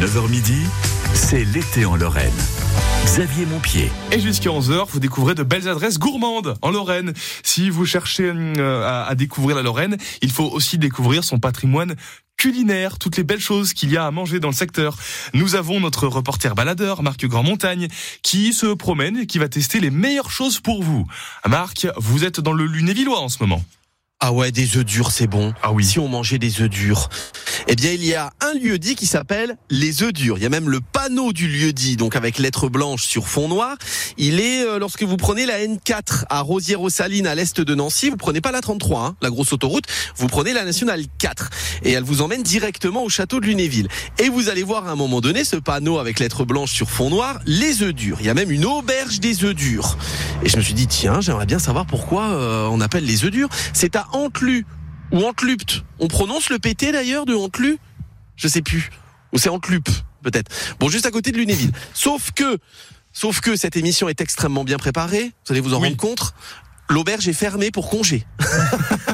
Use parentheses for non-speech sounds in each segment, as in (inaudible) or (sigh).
9h midi, c'est l'été en Lorraine. Xavier Montpied. Et jusqu'à 11h, vous découvrez de belles adresses gourmandes en Lorraine. Si vous cherchez euh, à, à découvrir la Lorraine, il faut aussi découvrir son patrimoine culinaire, toutes les belles choses qu'il y a à manger dans le secteur. Nous avons notre reporter baladeur, Marc Grand-Montagne, qui se promène et qui va tester les meilleures choses pour vous. Marc, vous êtes dans le Lunévillois en ce moment. Ah ouais, des œufs durs, c'est bon. Ah oui. Si on mangeait des œufs durs. Eh bien, il y a un lieu dit qui s'appelle les œufs durs. Il y a même le panneau du lieu dit, donc avec lettres blanches sur fond noir. Il est euh, lorsque vous prenez la N4 à Rosière-aux-Salines à l'est de Nancy, vous prenez pas la 33, hein, la grosse autoroute, vous prenez la nationale 4 et elle vous emmène directement au château de Lunéville. Et vous allez voir à un moment donné ce panneau avec lettres blanches sur fond noir, les œufs durs. Il y a même une auberge des œufs durs. Et je me suis dit tiens, j'aimerais bien savoir pourquoi euh, on appelle les œufs durs. C'est à Antlu ou Antlupt. On prononce le PT d'ailleurs de Antlu? Je sais plus. Ou c'est Antlup peut-être. Bon, juste à côté de Lunéville. Sauf que, sauf que cette émission est extrêmement bien préparée. Vous allez vous en Oui. rendre compte. L'auberge est fermée pour congé. (laughs)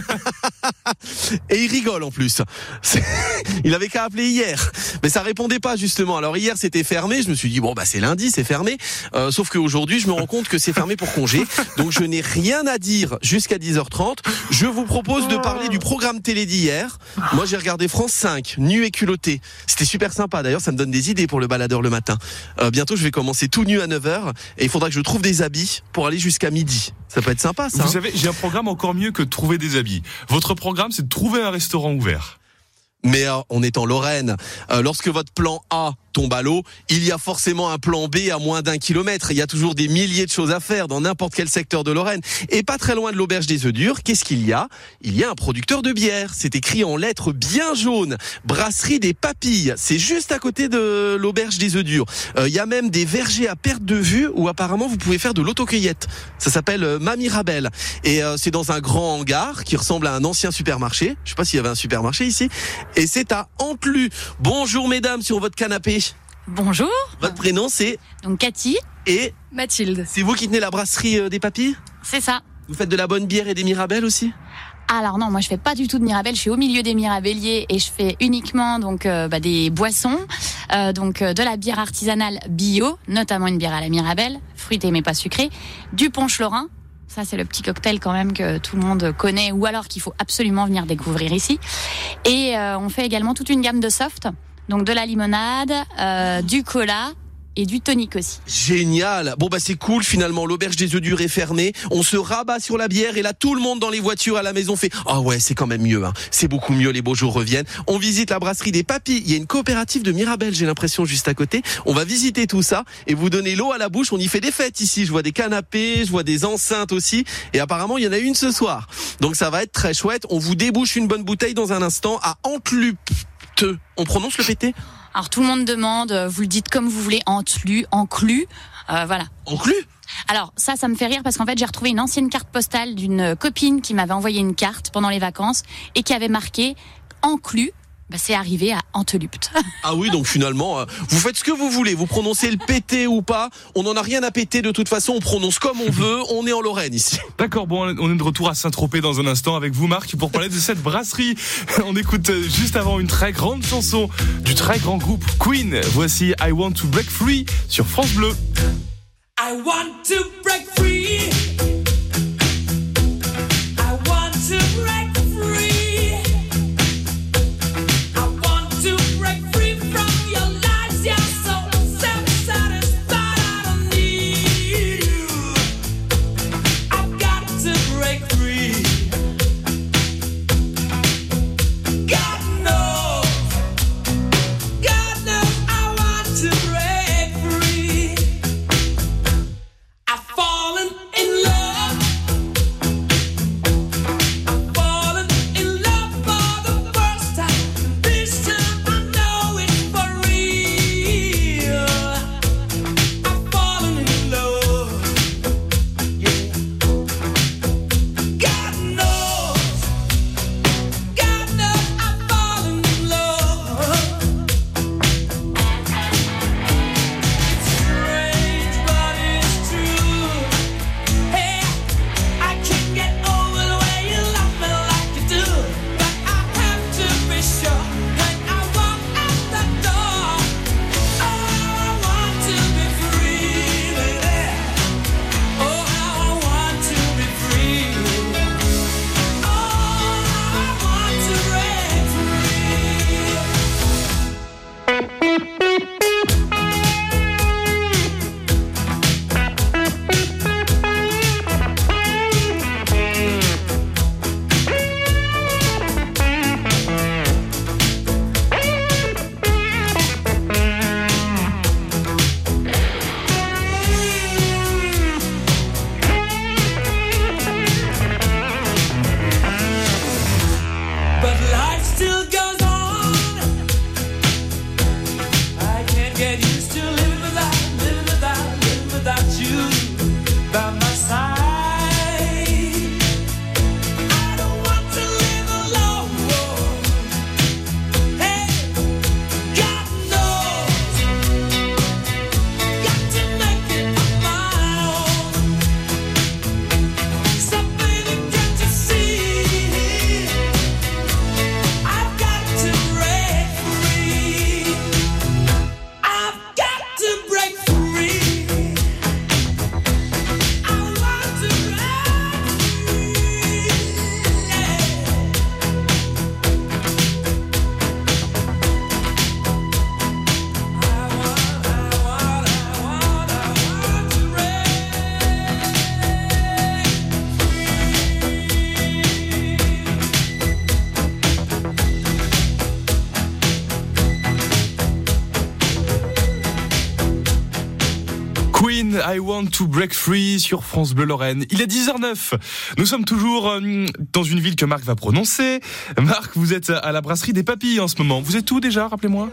(laughs) Et il rigole en plus. (laughs) Il avait qu'à appeler hier, mais ça répondait pas justement. Alors hier c'était fermé, je me suis dit bon bah c'est lundi, c'est fermé. Euh, sauf qu'aujourd'hui je me rends compte que c'est fermé pour congé, donc je n'ai rien à dire jusqu'à 10h30. Je vous propose de parler du programme télé d'hier. Moi j'ai regardé France 5, nu et culotté. C'était super sympa. D'ailleurs ça me donne des idées pour le baladeur le matin. Euh, bientôt je vais commencer tout nu à 9h et il faudra que je trouve des habits pour aller jusqu'à midi. Ça peut être sympa ça. Vous hein savez, j'ai un programme encore mieux que de trouver des habits. Votre programme, c'est de trouver un restaurant ouvert. Mais euh, on est en Lorraine. Euh, lorsque votre plan A tombe à l'eau, il y a forcément un plan B à moins d'un kilomètre. Il y a toujours des milliers de choses à faire dans n'importe quel secteur de Lorraine. Et pas très loin de l'auberge des œufs durs, qu'est-ce qu'il y a? Il y a un producteur de bière. C'est écrit en lettres bien jaunes. Brasserie des Papilles. C'est juste à côté de l'auberge des œufs durs. Euh, il y a même des vergers à perte de vue où apparemment vous pouvez faire de l'autocueillette. Ça s'appelle euh, Mamie. Et euh, c'est dans un grand hangar qui ressemble à un ancien supermarché. Je sais pas s'il y avait un supermarché ici. Et c'est à Antlu. Bonjour mesdames sur votre canapé. Bonjour, Votre prénom c'est donc Cathy, et Mathilde. c'est vous qui tenez la brasserie euh, des papilles C'est ça. Vous faites de la bonne bière et des mirabelles aussi Alors non, moi je fais pas du tout de mirabelle, je suis au milieu des mirabelliers et je fais uniquement donc euh, bah, des boissons, euh, donc euh, de la bière artisanale bio, notamment une bière à la mirabelle, fruitée mais pas sucrée, du punch lorrain. Ça, c'est le petit cocktail quand même que tout le monde connaît ou alors qu'il faut absolument venir découvrir ici. Et euh, on fait également toute une gamme de soft, donc de la limonade, euh, du cola et du tonic aussi. Génial. Bon bah c'est cool finalement. L'auberge des œufs durs est fermée. On se rabat sur la bière et là tout le monde dans les voitures à la maison fait ah ouais c'est quand même mieux. Hein. C'est beaucoup mieux. Les beaux jours reviennent. On visite la brasserie des papilles. Il y a une coopérative de Mirabel j'ai l'impression juste à côté. On va visiter tout ça et vous donner l'eau à la bouche. On y fait des fêtes ici. Je vois des canapés, je vois des enceintes aussi et apparemment il y en a une ce soir. Donc ça va être très chouette. On vous débouche une bonne bouteille dans un instant à On prononce le PT Alors tout le monde demande, euh, vous le dites comme vous voulez, enclu, enclu, euh, voilà. Enclu? Alors ça, ça me fait rire parce qu'en fait j'ai retrouvé une ancienne carte postale d'une copine qui m'avait envoyé une carte pendant les vacances et qui avait marqué enclu. Bah, c'est arrivé à Antelupt. (laughs) Ah oui, donc finalement, euh, vous faites ce que vous voulez, vous prononcez le pété ou pas, on n'en a rien à péter de toute façon, on prononce comme on veut, on est en Lorraine ici. (laughs) D'accord, bon, on est de retour à Saint-Tropez dans un instant avec vous, Marc, pour parler de cette brasserie. (laughs) On écoute euh, juste avant une très grande chanson du très grand groupe Queen. Voici I Want to Break Free sur France Bleu. I want to break free. I want to I want to break free sur France Bleu Lorraine. Il est 10h09. Nous sommes toujours euh, dans une ville que Marc va prononcer. Marc, vous êtes à la brasserie des Papilles en ce moment. Vous êtes où déjà, rappelez-moi?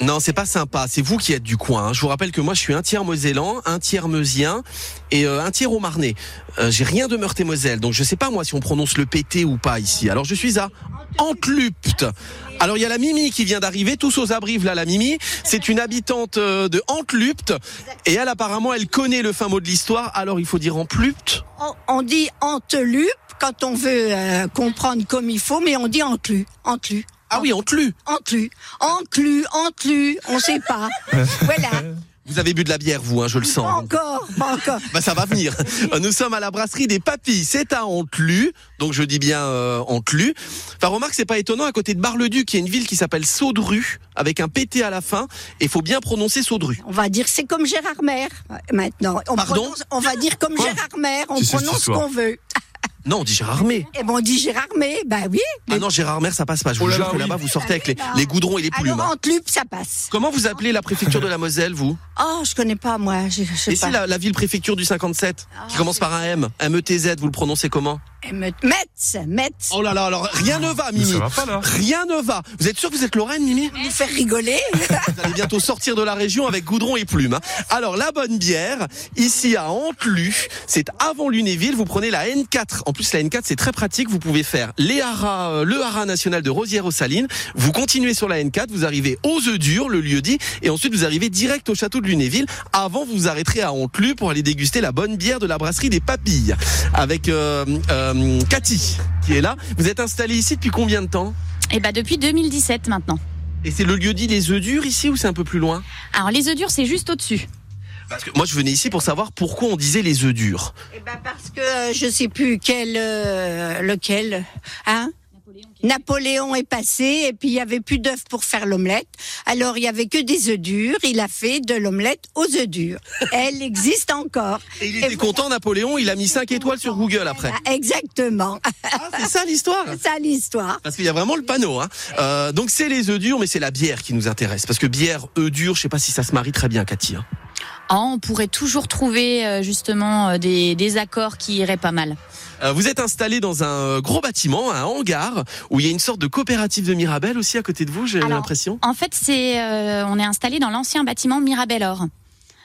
Non, c'est pas sympa. C'est vous qui êtes du coin. hein. Je vous rappelle que moi, je suis un tiers mosellan, un tiers meusien et euh, un tiers au marnais. Euh, J'ai rien de Meurthe-et-Moselle, donc je sais pas moi si on prononce le PT ou pas ici. Alors je suis à Antlupt. Alors il y a la Mimi qui vient d'arriver, tous aux abrives là, la Mimi. C'est une habitante euh, de Antlupt et elle apparemment elle connaît le fin mot de l'histoire. Alors il faut dire Antlupt. On, dit entelupe quand on veut comprendre comme il faut, mais on dit enclu, enclu. Ah oui, Antlu. Enclu, enclu, enclu, on sait pas. (laughs) voilà. Vous avez bu de la bière, vous, hein, je le Pas sens. encore, pas encore. Bah ça va venir. Nous sommes à la brasserie des Papilles. C'est à Antlu, donc je dis bien euh, Antlu. Enfin remarque, c'est pas étonnant à côté de Bar-le-Duc, il y a une ville qui s'appelle Saudru avec un PT à la fin. Et faut bien prononcer Saudru. On va dire c'est comme Gérard Maire euh, maintenant. On, Pardon prononce- on va dire comme Quoi Gérard Maire, on prononce ce qu'on veut. (laughs) Non, on dit Gérard May. Et bon, on dit Gérard Maire, bah oui. Ah non, Gérard Maire, ça passe pas. Je vous Oh là jure là, que oui. là-bas, vous sortez avec les, les goudrons et les plumes. Alors. Antlup, ça passe. Comment vous appelez la préfecture de la Moselle, vous? Oh, je connais pas moi, je, je sais Et si pas. la, la ville préfecture du 57, qui Ah, commence c'est- par un M, M-E-T-Z, vous le prononcez comment? Me- Metz, Metz. Oh là là, alors rien ne va, Mais Mimi. ça va pas là. Rien ne va. Vous êtes sûr que vous êtes Lorraine, Mimi? Vous faire rigoler. (laughs) Vous allez bientôt sortir de la région avec goudron et plumes. hein. Alors, la bonne bière, ici à Antlu, c'est avant Lunéville, vous prenez la N4. En plus, la N4, c'est très pratique, vous pouvez faire les haras, euh, le haras national de Rosière-aux-Salines, vous continuez sur la N4, vous arrivez aux œufs durs, le lieu dit, et ensuite vous arrivez direct au château de Lunéville. Avant, vous vous arrêterez à Antlu pour aller déguster la bonne bière de la brasserie des Papilles, avec euh, euh, Cathy, qui est là. Vous êtes installé ici depuis combien de temps? Et bah depuis 2017 maintenant. Et c'est le lieu dit les œufs durs ici ou c'est un peu plus loin? Alors les œufs durs, c'est juste au-dessus. Parce que moi, je venais ici pour savoir pourquoi on disait les œufs durs. Eh ben parce que euh, je sais plus quel, euh, lequel, hein? Napoléon est passé et puis il y avait plus d'œufs pour faire l'omelette. Alors il y avait que des œufs durs. Il a fait de l'omelette aux œufs durs. (laughs) Elle existe encore. Et il Et était voilà. content, Napoléon, il a mis 5 étoiles sur Google après. Ah, Exactement. Ah, c'est ça l'histoire C'est (laughs) ça l'histoire. Parce qu'il y a vraiment le panneau. Hein. Euh, donc c'est les œufs durs, mais c'est la bière qui nous intéresse. Parce que bière, œufs durs, je sais pas si ça se marie très bien, Cathy. hein. Ah, on pourrait toujours trouver euh, justement euh, des, des accords qui iraient pas mal. Euh, vous êtes installé dans un gros bâtiment, un hangar, où il y a une sorte de coopérative de Mirabel aussi à côté de vous, j'ai l'impression. En fait, c'est euh, on est installé dans l'ancien bâtiment Mirabel Or.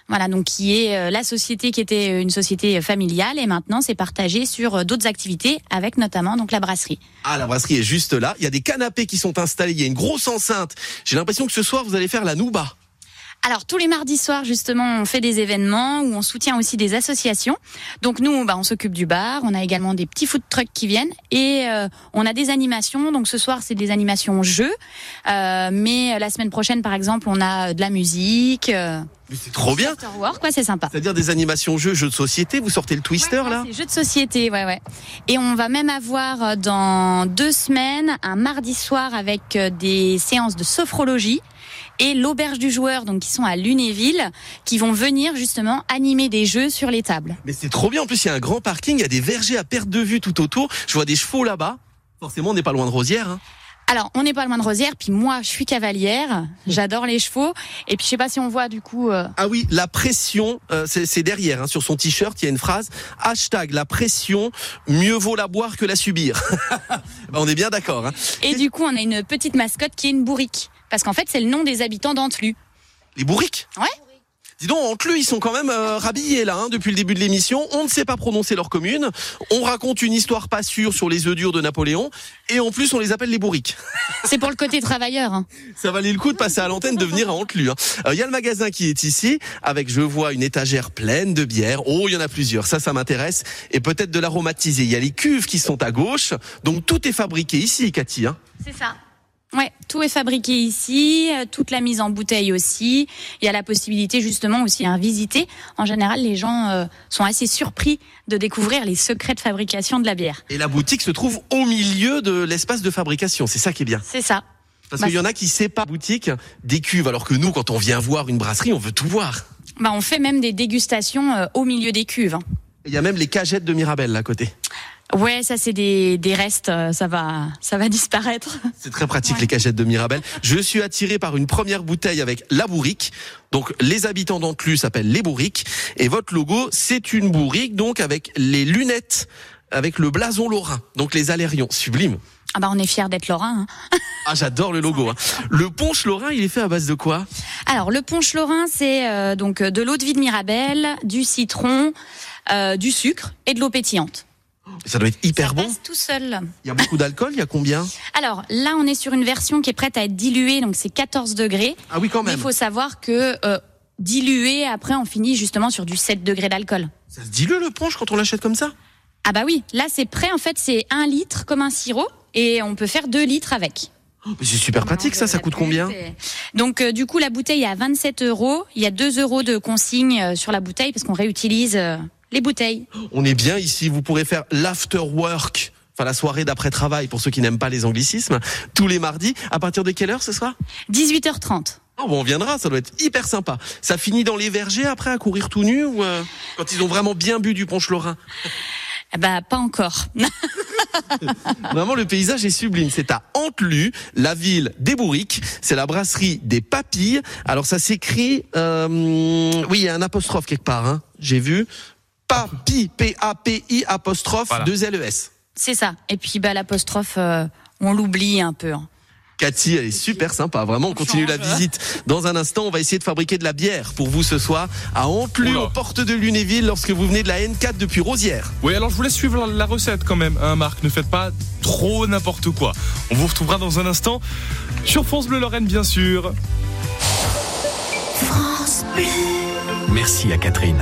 Voilà, donc qui est la société qui était une société familiale et maintenant c'est partagé sur d'autres activités avec notamment donc la brasserie. Ah, la brasserie est juste là. Il y a des canapés qui sont installés, il y a une grosse enceinte. J'ai l'impression que ce soir, vous allez faire la nouba. Alors tous les mardis soirs justement on fait des événements où on soutient aussi des associations. Donc nous bah, on s'occupe du bar, on a également des petits food trucks qui viennent et euh, on a des animations. Donc ce soir c'est des animations jeux, Euh, mais la semaine prochaine par exemple on a de la musique. Euh, Mais c'est trop bien. Work, quoi c'est sympa. C'est-à-dire des animations jeux, jeux de société. Vous sortez le twister Ouais, là jeux de société, ouais, ouais. Et on va même avoir euh, dans deux semaines un mardi soir avec euh, des séances de sophrologie et l'auberge du joueur, donc qui sont à Lunéville, qui vont venir justement animer des jeux sur les tables. Mais c'est trop bien. En plus, il y a un grand parking, il y a des vergers à perte de vue tout autour. Je vois des chevaux là-bas. Forcément, on n'est pas loin de Rosière. Hein. Alors, on n'est pas loin de Rosière, puis moi, je suis cavalière, j'adore les chevaux, et puis je sais pas si on voit du coup. euh, Ah oui, la pression, euh, c'est derrière. Hein, sur son t-shirt, il y a une phrase. Hashtag la pression, mieux vaut la boire que la subir. (laughs) Bah, on est bien d'accord. Hein. Et du coup, on a une petite mascotte qui est une bourrique, parce qu'en fait, c'est le nom des habitants d'Antlu. Les bourriques Ouais. Dis donc, Antlu, ils sont quand même euh, rhabillés là, hein, depuis le début de l'émission. On ne sait pas prononcer leur commune. On raconte une histoire pas sûre sur les œufs durs de Napoléon. Et en plus, on les appelle les bourriques. (laughs) C'est pour le côté travailleur. hein. Ça valait le coup de passer à l'antenne, de venir à Antlu. hein. Euh, Il y a le magasin qui est ici, avec, je vois, une étagère pleine de bières. Oh, il y en a plusieurs. Ça, ça m'intéresse. Et peut-être de l'aromatisé. Il y a les cuves qui sont à gauche. Donc, tout est fabriqué ici, Cathy. Hein. C'est ça. Ouais, tout est fabriqué ici, euh, toute la mise en bouteille aussi. Il y a la possibilité justement aussi à visiter. En général, les gens euh, sont assez surpris de découvrir les secrets de fabrication de la bière. Et la boutique se trouve au milieu de l'espace de fabrication. C'est ça qui est bien. C'est ça. Parce Bah, qu'il y en a qui séparent boutique des cuves, alors que nous, quand on vient voir une brasserie, on veut tout voir. Bah, on fait même des dégustations euh, au milieu des cuves. hein. Il y a même les cagettes de Mirabelle là à côté. Ouais, ça c'est des, des restes, euh, ça va, ça va disparaître. (laughs) C'est très pratique les cachettes de Mirabel. Je suis attiré par une première bouteille avec la bourrique. Donc les habitants d'Antlus s'appellent les bourriques et votre logo c'est une bourrique donc avec les lunettes avec le blason lorrain. Donc les alérions, sublime. Ah bah on est fiers d'être lorrain. hein. (laughs) Ah j'adore le logo. hein. Le punch lorrain, il est fait à base de quoi? Alors le punch lorrain, c'est euh, donc de l'eau de vie de Mirabelle, du citron, euh, du sucre et de l'eau pétillante. Ça doit être hyper ça bon. passe tout seul. Il y a beaucoup d'alcool, il y a combien? Alors là, on est sur une version qui est prête à être diluée, donc c'est 14 degrés. Ah oui quand Mais même. il faut savoir que euh, dilué, après on finit justement sur du 7 degrés d'alcool. Ça se dilue le punch quand on l'achète comme ça? Ah bah oui, là c'est prêt, en fait c'est un litre comme un sirop et on peut faire 2 litres avec. Oh, mais C'est super pratique ça, ça coûte combien? Donc euh, du coup la bouteille est à 27 euros, il y a 2 euros de consigne euh, sur la bouteille parce qu'on réutilise euh, les bouteilles. On est bien ici, vous pourrez faire l'after work. Enfin, la soirée d'après-travail pour ceux qui n'aiment pas les anglicismes, tous les mardis. À partir de quelle heure ce soir? 18h30. Oh, bon, on viendra, ça doit être hyper sympa. Ça finit dans les vergers après à courir tout nu ou euh, quand ils ont vraiment bien bu du punch lorrain? Ah (laughs) Bah pas encore. (laughs) Vraiment, le paysage est sublime. C'est à Antelu, la ville des Bourriques. C'est la brasserie des Papilles. Alors, ça s'écrit... Euh, oui, il y a un apostrophe quelque part. Hein. J'ai vu. Papilles, P-A-P-I, apostrophe, Voilà. deux L-E-S. c'est ça. Et puis bah l'apostrophe, euh, on l'oublie un peu. hein. Cathy, elle est super sympa. Vraiment, on continue la change. visite. Dans un instant, on va essayer de fabriquer de la bière pour vous ce soir à Oula. aux portes de Lunéville, lorsque vous venez de la N4 depuis Rosière. Oui, alors je vous laisse suivre la- recette quand même, hein, Marc. Ne faites pas trop n'importe quoi. On vous retrouvera dans un instant sur France Bleu Lorraine, bien sûr. Merci à Catherine.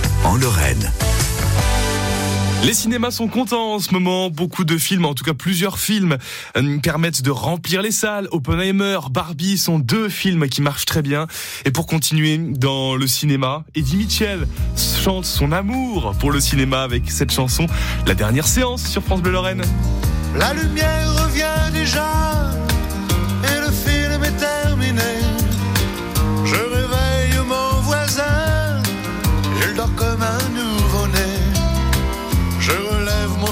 en Lorraine. Les cinémas sont contents en ce moment. Beaucoup de films, en tout cas plusieurs films, euh, permettent de remplir les salles. Oppenheimer, Barbie sont deux films qui marchent très bien. Et pour continuer dans le cinéma, Eddie Mitchell chante son amour pour le cinéma avec cette chanson, La dernière séance sur France Bleu Lorraine. La lumière revient déjà et le film est terminé.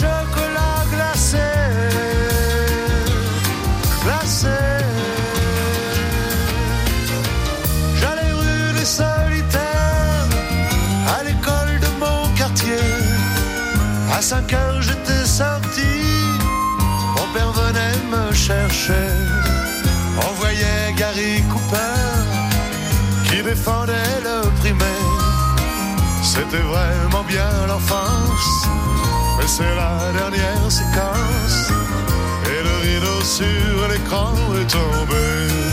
chocolats glacés, glacés. J'allais rue des solitaires, à l'école de mon quartier. À 5 heures j'étais sorti, mon père venait me chercher. On voyait Gary Cooper qui défendait le primaire. C'était vraiment bien l'enfance, mais c'est la dernière séquence. Et le rideau sur l'écran est tombé.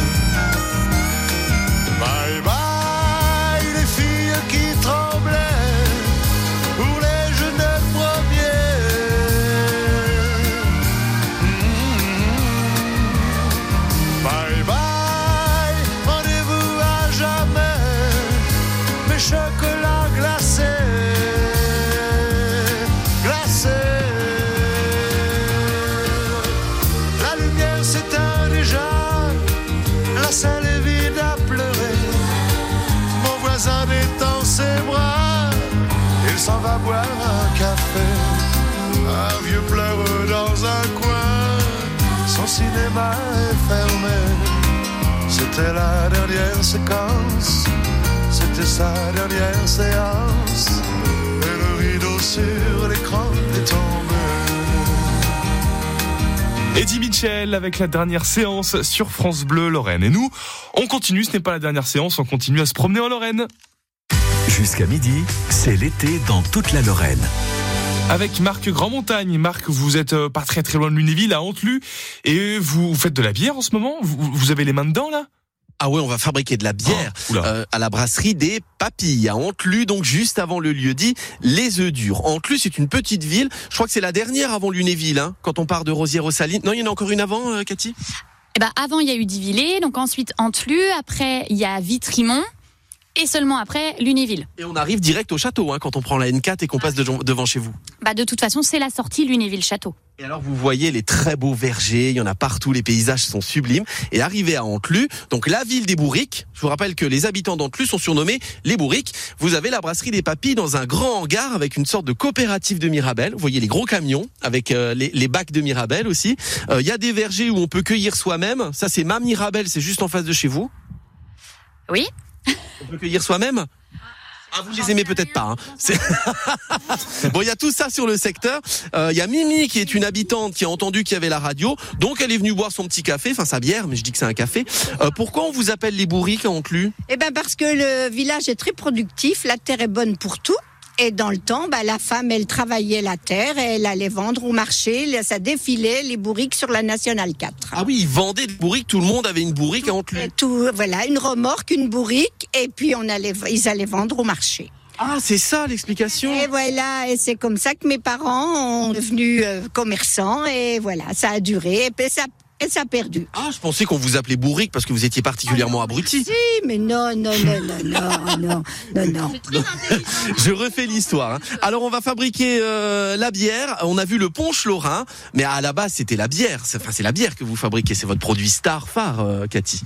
Cinéma est fermé. C'était la dernière séquence, c'était sa dernière séance. Et le rideau sur l'écran est tombé. Eddie Mitchell avec la dernière séance sur France Bleu Lorraine. Et nous, on continue, ce n'est pas la dernière séance, on continue à se promener en Lorraine. Jusqu'à midi, c'est l'été dans toute la Lorraine. Avec Marc Grandmontagne. Marc, vous êtes euh, pas très très loin de Lunéville, à Antelu, et vous faites de la bière en ce moment? Vous, vous avez les mains dedans là? Ah ouais, on va fabriquer de la bière Oh, oula. euh, à la brasserie des Papilles à Antlu, donc juste avant le lieu dit les œufs durs. Antlu, c'est une petite ville. Je crois que c'est la dernière avant Lunéville, hein, quand on part de Rosière-aux-Salines. Non, il y en a encore une avant, euh, Cathy? Eh ben, avant, il y a eu Divillé, donc ensuite Antlu, après, il y a Vitrimont, et seulement après, Lunéville. Et on arrive direct au château hein, quand on prend la N4 et qu'on passe de- devant chez vous. Bah, de toute façon, c'est la sortie Lunéville-Château. Et alors vous voyez les très beaux vergers, il y en a partout, les paysages sont sublimes. Et arrivé à Antlu, donc la ville des bourriques, je vous rappelle que les habitants d'Antlu sont surnommés les bourriques. Vous avez la brasserie des papilles dans un grand hangar avec une sorte de coopérative de Mirabelle. Vous voyez les gros camions avec euh, les, les bacs de Mirabelle aussi. Euh, Il y a des vergers où on peut cueillir soi-même. Ça c'est ma Mirabelle, c'est juste en face de chez vous. Oui On peut cueillir soi-même ah, vous les aimez peut-être pas. Hein. C'est- (laughs) bon, il y a tout ça sur le secteur. Euh, Il y a Mimi qui est une habitante qui a entendu qu'il y avait la radio, donc elle est venue boire son petit café, enfin sa bière, mais je dis que c'est un café. Euh, pourquoi on vous appelle les bourriques à Antlu Eh ben parce que le village est très productif, la terre est bonne pour tout. Et dans le temps, bah, la femme, elle travaillait la terre et elle allait vendre au marché. Ça défilait les bourriques sur la Nationale 4. Ah oui, ils vendaient des bourriques, tout le monde avait une bourrique à Antlu. Et tout, voilà, une remorque, une bourrique, et puis on allait, ils allaient vendre au marché. Ah, c'est ça l'explication. Et voilà, et c'est comme ça que mes parents ont devenu euh, commerçants, et voilà, ça a duré, et puis ça, et ça a perdu. Ah, je pensais qu'on vous appelait bourrique parce que vous étiez particulièrement abruti. Si, mais non, non, non, non, non, non, non, non. Je refais l'histoire. hein. Alors on va fabriquer euh, la bière. On a vu le punch lorrain, mais à la base c'était la bière. Enfin c'est la bière que vous fabriquez. C'est votre produit star phare, euh, Cathy.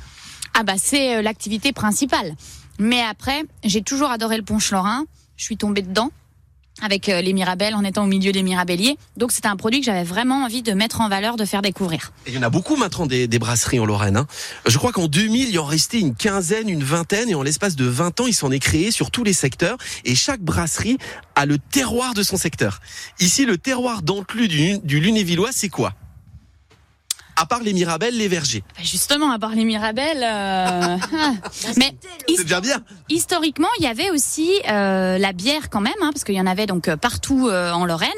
Ah bah c'est euh, l'activité principale. Mais après, j'ai toujours adoré le punch lorrain. Je suis tombée dedans avec euh, les Mirabelles en étant au milieu des Mirabelliers. Donc c'était un produit que j'avais vraiment envie de mettre en valeur, de faire découvrir. Il y en a beaucoup maintenant des, brasseries en Lorraine. hein. Je crois qu'en 2000, il y en restait une quinzaine, une vingtaine, et en l'espace de 20 ans, il s'en est créé sur tous les secteurs. Et chaque brasserie a le terroir de son secteur. Ici, le terroir d'Antlu du, du Lunévillois, c'est quoi? À part les Mirabelles, les vergers. Bah, Justement, à part les Mirabelles, euh, (laughs) ah. mais déjà bien. historiquement, il y avait aussi euh, la bière quand même, hein, parce qu'il y en avait donc euh, partout euh, en Lorraine.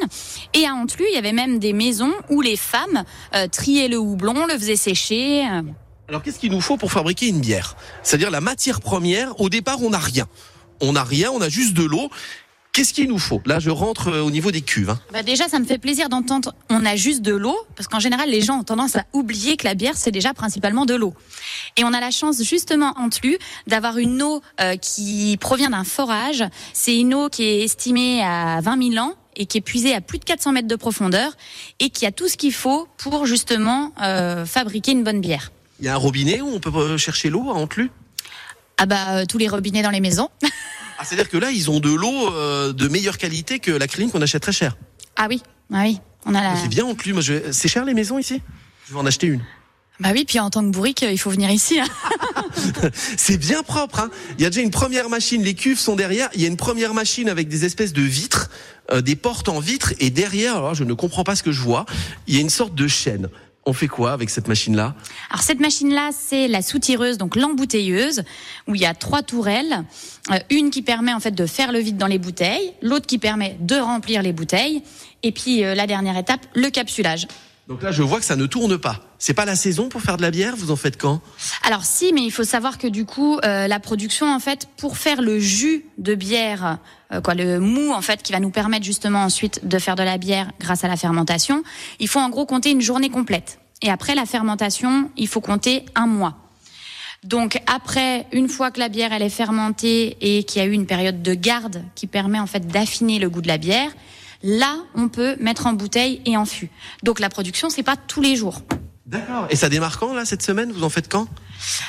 Et à Antlu, il y avait même des maisons où les femmes euh, triaient le houblon, le faisaient sécher. euh. Alors qu'est-ce qu'il nous faut pour fabriquer une bière? C'est-à-dire la matière première, au départ on n'a rien. On n'a rien, on a juste de l'eau. Qu'est-ce qu'il nous faut? Là je rentre euh, au niveau des cuves. hein. Bah déjà, ça me fait plaisir d'entendre. On a juste de l'eau, parce qu'en général, les gens ont tendance à oublier que la bière c'est déjà principalement de l'eau. Et on a la chance justement en Tlu d'avoir une eau euh, qui provient d'un forage. C'est une eau qui est estimée à 20 000 ans et qui est puisée à plus de 400 mètres de profondeur et qui a tout ce qu'il faut pour justement euh, fabriquer une bonne bière. Il y a un robinet où on peut euh, chercher l'eau à Antlu Ah bah euh, tous les robinets dans les maisons. (laughs) ah, C'est-à-dire que là ils ont de l'eau euh, de meilleure qualité que la clean qu'on achète très cher. ah oui, ah oui, on a la. C'est bien. Moi, je... C'est cher les maisons ici? Je vais en acheter une. Bah oui, puis en tant que bourrique, il faut venir ici. hein. (laughs) C'est bien propre. Hein il y a déjà une première machine. Les cuves sont derrière. Il y a une première machine avec des espèces de vitres, euh, des portes en vitre. Et derrière, alors je ne comprends pas ce que je vois. Il y a une sorte de chaîne. On fait quoi avec cette machine-là? Alors cette machine-là, c'est la soutireuse, donc l'embouteilleuse, où il y a trois tourelles, Euh, une qui permet en fait de faire le vide dans les bouteilles, l'autre qui permet de remplir les bouteilles, et puis euh, la dernière étape, le capsulage. Donc là, je vois que ça ne tourne pas. C'est pas la saison pour faire de la bière. Vous en faites quand? Alors si, mais il faut savoir que du coup, euh, la production en fait, pour faire le jus de bière, euh, quoi, le mou en fait, qui va nous permettre justement ensuite de faire de la bière grâce à la fermentation, il faut en gros compter une journée complète. Et après la fermentation, il faut compter un mois. Donc après, une fois que la bière elle est fermentée et qu'il y a eu une période de garde qui permet en fait d'affiner le goût de la bière, là on peut mettre en bouteille et en fût. Donc la production c'est pas tous les jours. D'accord. Et ça démarre quand, là, cette semaine? Vous en faites quand?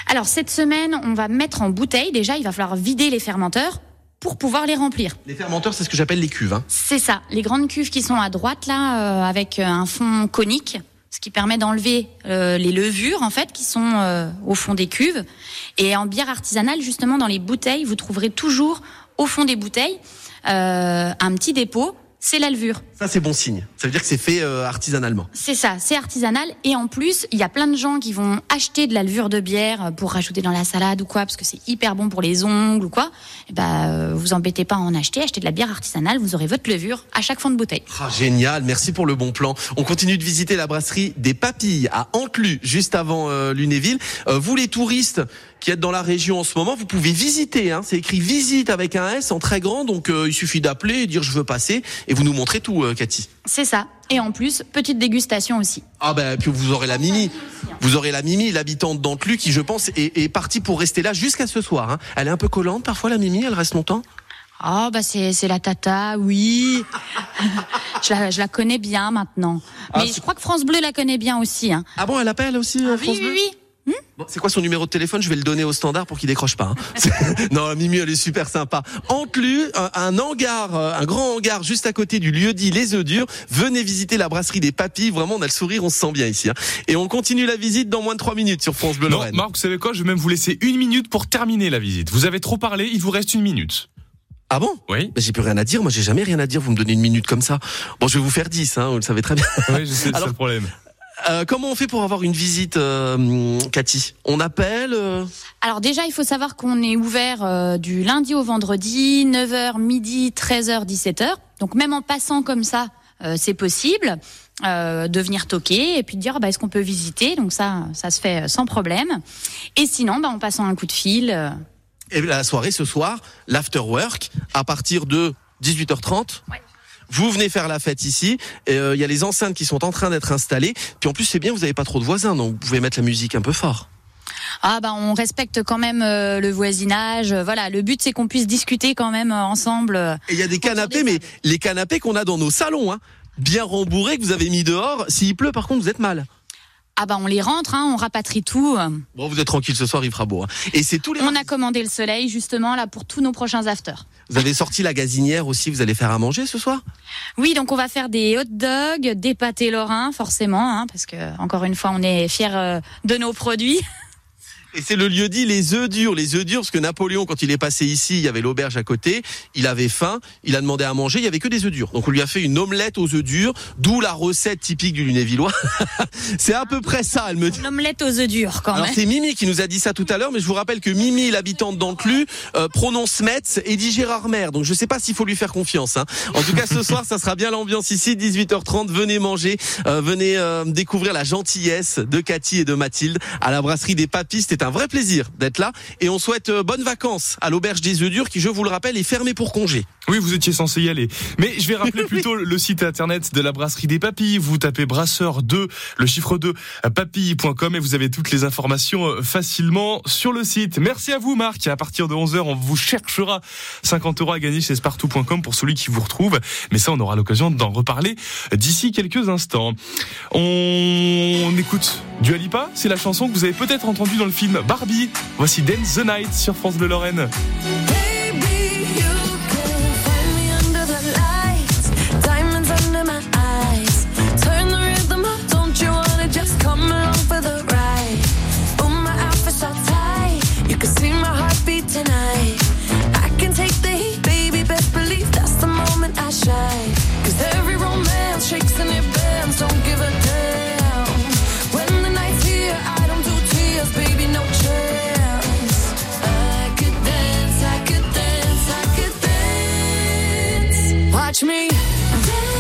Alors cette semaine, on va mettre en bouteille. Déjà, il va falloir vider les fermenteurs pour pouvoir les remplir. Les fermenteurs, c'est ce que j'appelle les cuves. Hein. C'est ça, les grandes cuves qui sont à droite là, euh, avec euh, un fond conique, ce qui permet d'enlever euh, les levures en fait qui sont euh, au fond des cuves. Et en bière artisanale, justement, dans les bouteilles, vous trouverez toujours au fond des bouteilles euh, un petit dépôt. C'est la levure. Ça, c'est bon signe. Ça veut dire que c'est fait euh, artisanalement. C'est ça, c'est artisanal. Et en plus, il y a plein de gens qui vont acheter de la levure de bière pour rajouter dans la salade ou quoi, parce que c'est hyper bon pour les ongles ou quoi. Et ben, euh, vous embêtez pas à en acheter, achetez de la bière artisanale, vous aurez votre levure à chaque fond de bouteille. Ah, génial, merci pour le bon plan. On continue de visiter la brasserie des Papilles à Antlu, juste avant euh, Lunéville. Euh, vous les touristes qui êtes dans la région en ce moment, vous pouvez visiter. Hein, c'est écrit visite avec un S en très grand, donc euh, il suffit d'appeler et dire je veux passer, et vous nous montrez tout, euh, Cathy. C'est ça. Et en plus, petite dégustation aussi. Ah ben puis vous aurez la Mimi, vous aurez la Mimi, l'habitante d'Antlu, qui je pense est, est partie pour rester là jusqu'à ce soir. Hein. Elle est un peu collante parfois la Mimi, elle reste longtemps? Oh bah c'est c'est la tata, oui. (laughs) je la je la connais bien maintenant. Ah, Mais je crois que France Bleu la connaît bien aussi. Hein. Ah bon, elle appelle aussi euh, oui, France oui, Bleu? oui. Bon, c'est quoi son numéro de téléphone? Je vais le donner au standard pour qu'il décroche pas. hein. (laughs) Non, Mimi, elle est super sympa. Antlu, un, un hangar, euh, un grand hangar juste à côté du lieu dit Les œufs durs. Venez visiter la brasserie des Papilles. Vraiment, on a le sourire, on se sent bien ici. hein. Et on continue la visite dans moins de trois minutes sur France Bleu Non, Lorraine. Marc, vous savez quoi? Je vais même vous laisser une minute pour terminer la visite. Vous avez trop parlé, il vous reste une minute. Ah bon? Oui. Bah, J'ai plus rien à dire. Moi, j'ai jamais rien à dire. Vous me donnez une minute comme ça. Bon, je vais vous faire 10, hein, vous le savez très bien. Oui, je sais, c'est le problème. Euh, comment on fait pour avoir une visite, euh, Cathy? On appelle euh Alors déjà, il faut savoir qu'on est ouvert euh, du lundi au vendredi, 9h, midi, 13h, 17h. Donc même en passant comme ça, euh, c'est possible euh, de venir toquer et puis de dire bah, est-ce qu'on peut visiter? Donc ça, ça se fait sans problème. Et sinon, bah, en passant un coup de fil. euh, Et la soirée ce soir, l'afterwork, à partir de 18h30. Ouais. Vous venez faire la fête ici. euh, Il y a les enceintes qui sont en train d'être installées. Puis en plus, c'est bien, vous n'avez pas trop de voisins, donc vous pouvez mettre la musique un peu fort. Ah bah on respecte quand même euh, le voisinage. Euh, Voilà, le but c'est qu'on puisse discuter quand même euh, ensemble. Et il y a des canapés, des mais les canapés qu'on a dans nos salons, hein, bien rembourrés, que vous avez mis dehors. S'il pleut, par contre, vous êtes mal. Ah bah on les rentre, hein, on rapatrie tout. Bon, vous êtes tranquille, ce soir, il fera beau. hein. Et c'est tous les. On a commandé le soleil justement là pour tous nos prochains afters. Vous avez sorti la gazinière aussi. Vous allez faire à manger ce soir? Oui, donc on va faire des hot dogs, des pâtés lorrains, forcément, hein, parce que encore une fois, on est fiers euh, de nos produits. (laughs) Et c'est le lieu dit les œufs durs, les œufs durs, parce que Napoléon, quand il est passé ici, il y avait l'auberge à côté, il avait faim, il a demandé à manger, il y avait que des œufs durs. Donc on lui a fait une omelette aux œufs durs, d'où la recette typique du Lunévillois. (laughs) c'est à peu près ça, elle me dit. L'omelette aux œufs durs, quand Alors même. c'est Mimi qui nous a dit ça tout à l'heure, mais je vous rappelle que Mimi, l'habitante d'Antlu, euh, prononce Metz et dit Gérard Mer. Donc je sais pas s'il faut lui faire confiance. Hein. En tout cas, ce soir, ça sera bien l'ambiance ici, 18h30. Venez manger, euh, venez euh, découvrir la gentillesse de Cathy et de Mathilde à la brasserie des Papis. C'était un vrai plaisir d'être là. Et on souhaite euh, bonnes vacances à l'auberge des œufs durs qui, je vous le rappelle, est fermée pour congé. Oui, vous étiez censé y aller. Mais je vais rappeler (laughs) plutôt le site internet de la brasserie des papilles. Vous tapez brasseur 2, le chiffre 2, à papilles.com et vous avez toutes les informations euh, facilement sur le site. Merci à vous, Marc. À partir de 11h, on vous cherchera 50 euros à gagner chez spartou.com pour celui qui vous retrouve. Mais ça, on aura l'occasion d'en reparler d'ici quelques instants. On écoute du Alipa. C'est la chanson que vous avez peut-être entendue dans le film Barbie. Voici Dance the Night sur France Bleu Lorraine. Dance. Watch me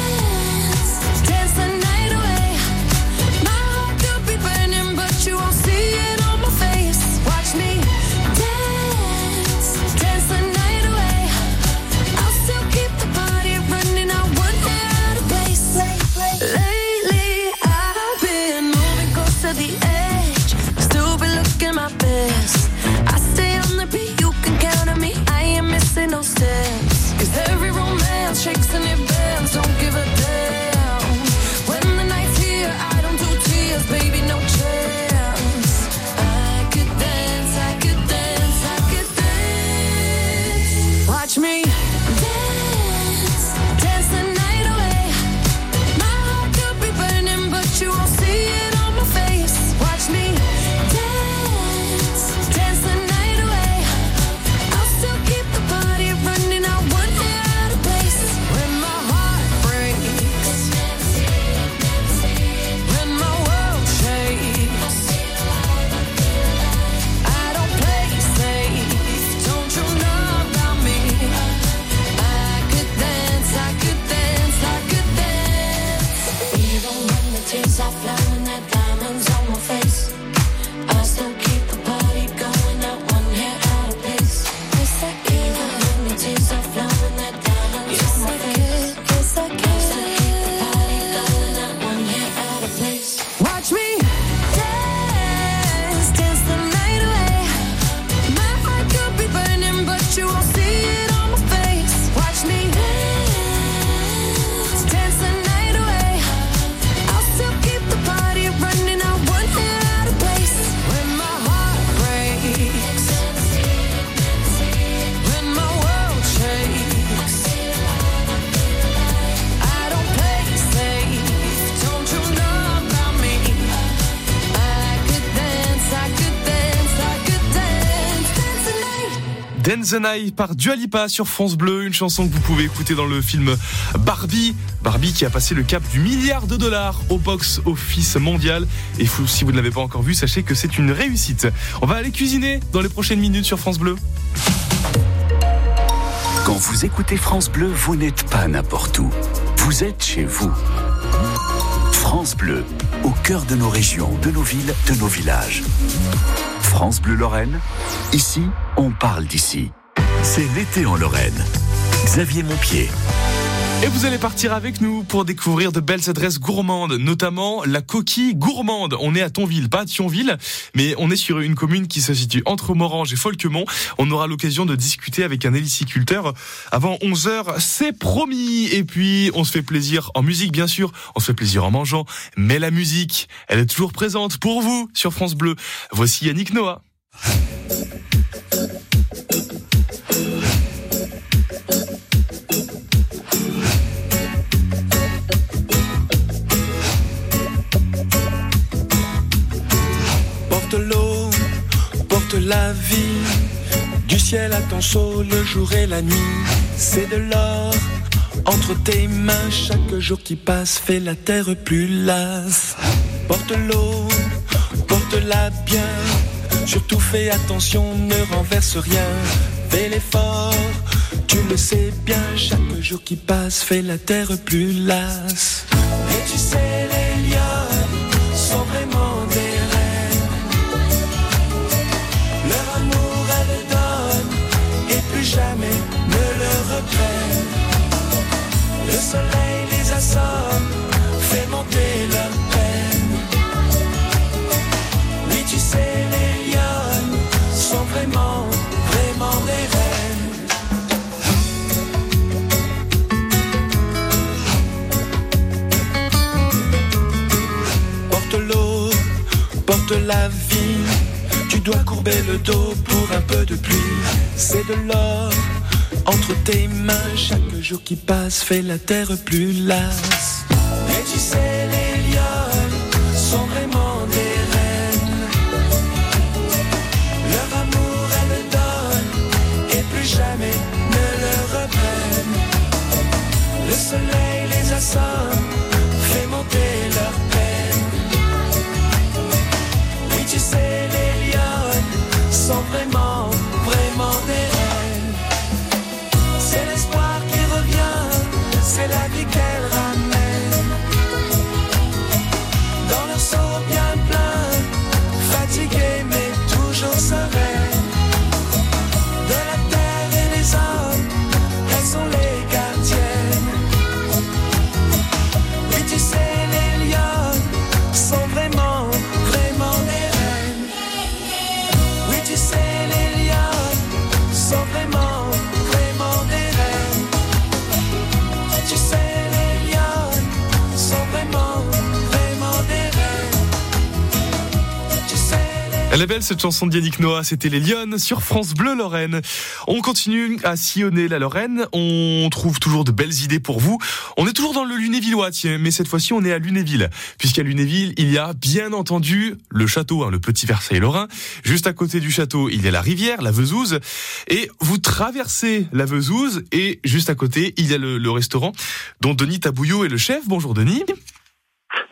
the Night par Dua Lipa sur France Bleu, une chanson que vous pouvez écouter dans le film Barbie. Barbie qui a passé le cap du milliard de dollars au box-office mondial. Et si vous ne l'avez pas encore vu, sachez que c'est une réussite. On va aller cuisiner dans les prochaines minutes sur France Bleu. Quand vous écoutez France Bleu, vous n'êtes pas n'importe où. Vous êtes chez vous. France Bleu, au cœur de nos régions, de nos villes, de nos villages. France Bleu Lorraine, ici, on parle d'ici. C'est l'été en Lorraine. Xavier Montpied. Et vous allez partir avec nous pour découvrir de belles adresses gourmandes, notamment la coquille gourmande. On est à Tonville, pas à Thionville, mais on est sur une commune qui se situe entre Morange et Folkemont. On aura l'occasion de discuter avec un héliciculteur avant 11h, c'est promis. Et puis, on se fait plaisir en musique, bien sûr. On se fait plaisir en mangeant. Mais la musique, elle est toujours présente pour vous sur France Bleu. Voici Yannick Noah. La vie, du ciel à ton saut le jour et la nuit. C'est de l'or entre tes mains, chaque jour qui passe fait la terre plus lasse. Porte l'eau, porte-la bien, surtout fais attention, ne renverse rien. Fais l'effort, tu le sais bien, chaque jour qui passe fait la terre plus lasse. Dois courber le dos pour un peu de pluie. C'est de l'or entre tes mains. Chaque jour qui passe fait la terre plus lasse. Cette chanson de Yannick Noah, c'était les Lyonnes sur France Bleu Lorraine. On continue à sillonner la Lorraine, on trouve toujours de belles idées pour vous. On est toujours dans le Lunévillois, mais cette fois-ci on est à Lunéville. Puisqu'à Lunéville, il y a bien entendu le château, hein, le petit Versailles Lorrain. Juste à côté du château, il y a la rivière, la Vezouze. Et vous traversez la Vezouze et juste à côté, il y a le, le restaurant dont Denis Tabouillot est le chef. Bonjour Denis.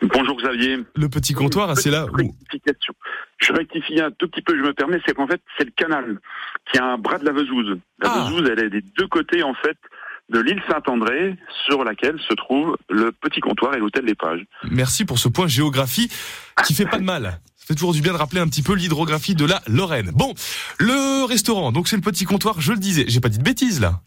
Bonjour Xavier. Le petit comptoir, c'est là où... Je rectifie un tout petit peu, je me permets, c'est qu'en fait, c'est le canal qui a un bras de la Vezouze. La Ah. Vezouze, elle est des deux côtés, en fait, de l'île Saint-André, sur laquelle se trouve le petit comptoir et l'hôtel des Pages. Merci pour ce point géographie qui fait pas de mal. Ça fait toujours du bien de rappeler un petit peu l'hydrographie de la Lorraine. Bon, le restaurant, donc c'est le petit comptoir, je le disais. J'ai pas dit de bêtises là.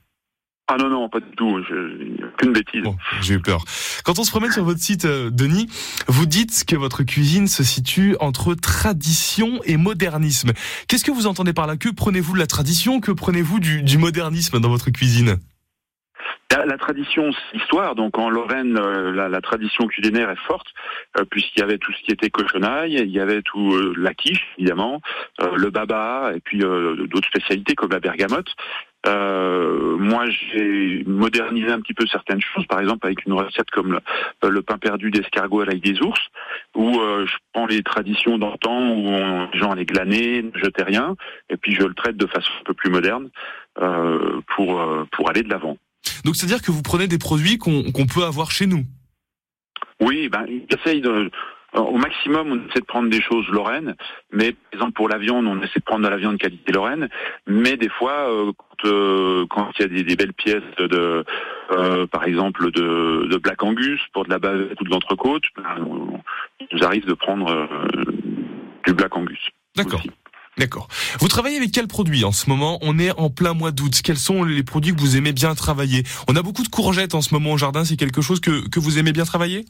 Ah non, non, pas du tout, je, qu'une bêtise. Bon, j'ai eu peur. Quand on se promène sur votre site, euh, Denis, vous dites que votre cuisine se situe entre tradition et modernisme. Qu'est-ce que vous entendez par là? Que prenez-vous de la tradition? Que prenez-vous du, du modernisme dans votre cuisine? La, la tradition, c'est l'histoire. Donc en Lorraine, euh, la, la tradition culinaire est forte, euh, puisqu'il y avait tout ce qui était cochonaille, il y avait tout euh, la quiche, évidemment, euh, le baba, et puis euh, d'autres spécialités comme la bergamote. Euh, moi, j'ai modernisé un petit peu certaines choses, par exemple avec une recette comme le, euh, le pain perdu d'escargot à l'ail des ours, où euh, je prends les traditions d'antan où on- les gens allaient glaner, ne jetaient rien, et puis je le traite de façon un peu plus moderne euh, pour euh, pour aller de l'avant. Donc c'est-à-dire que vous prenez des produits qu'on qu'on peut avoir chez nous? Oui, ben, j'essaye de, au maximum, on essaie de prendre des choses lorraines, mais par exemple pour la viande, on essaie de prendre de la viande qualité lorraine, mais des fois, euh, quand euh, quand il y a des, des belles pièces de, euh, par exemple de, de Black Angus pour de la bavette ou de l'entrecôte, ben, on- il nous arrive de prendre du Black Angus. D'accord. D'accord. Vous travaillez avec quels produits en ce moment? On est en plein mois d'août. Quels sont les produits que vous aimez bien travailler? On a beaucoup de courgettes en ce moment au jardin. C'est quelque chose que, que vous aimez bien travailler?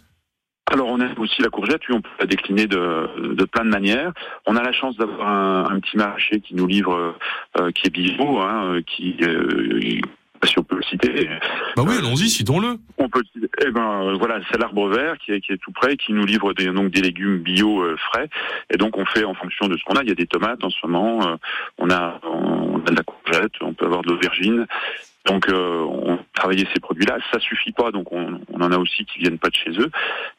Alors on a aussi la courgette, oui, on peut la décliner de, de plein de manières. On a la chance d'avoir un, un petit marché qui nous livre, euh, qui est bio, hein, euh, qui, euh, si on peut le citer. Bah oui, allons-y, citons-le. On peut, eh ben euh, voilà, c'est l'arbre vert qui est, qui est tout près, qui nous livre des, donc des légumes bio euh, frais. Et donc on fait en fonction de ce qu'on a. Il y a des tomates en ce moment, euh, on a on a de la courgette, on peut avoir de l'aubergine. Donc euh, on travaillait ces produits-là. Ça suffit pas, donc on, on en a aussi qui viennent pas de chez eux.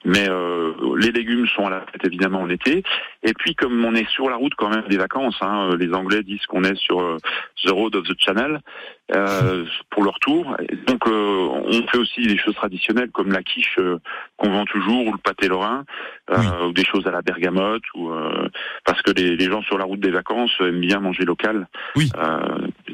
Mais euh, les légumes sont à la fête évidemment en été. Et puis comme on est sur la route quand même des vacances, hein, les Anglais disent qu'on est sur euh, the road of the Channel euh, (laughs) pour leur tour. Et donc euh, on fait aussi des choses traditionnelles comme la quiche euh, qu'on vend toujours ou le pâté lorrain euh, ou des choses à la bergamote ou euh, parce que les, les gens sur la route des vacances aiment bien manger local. Oui.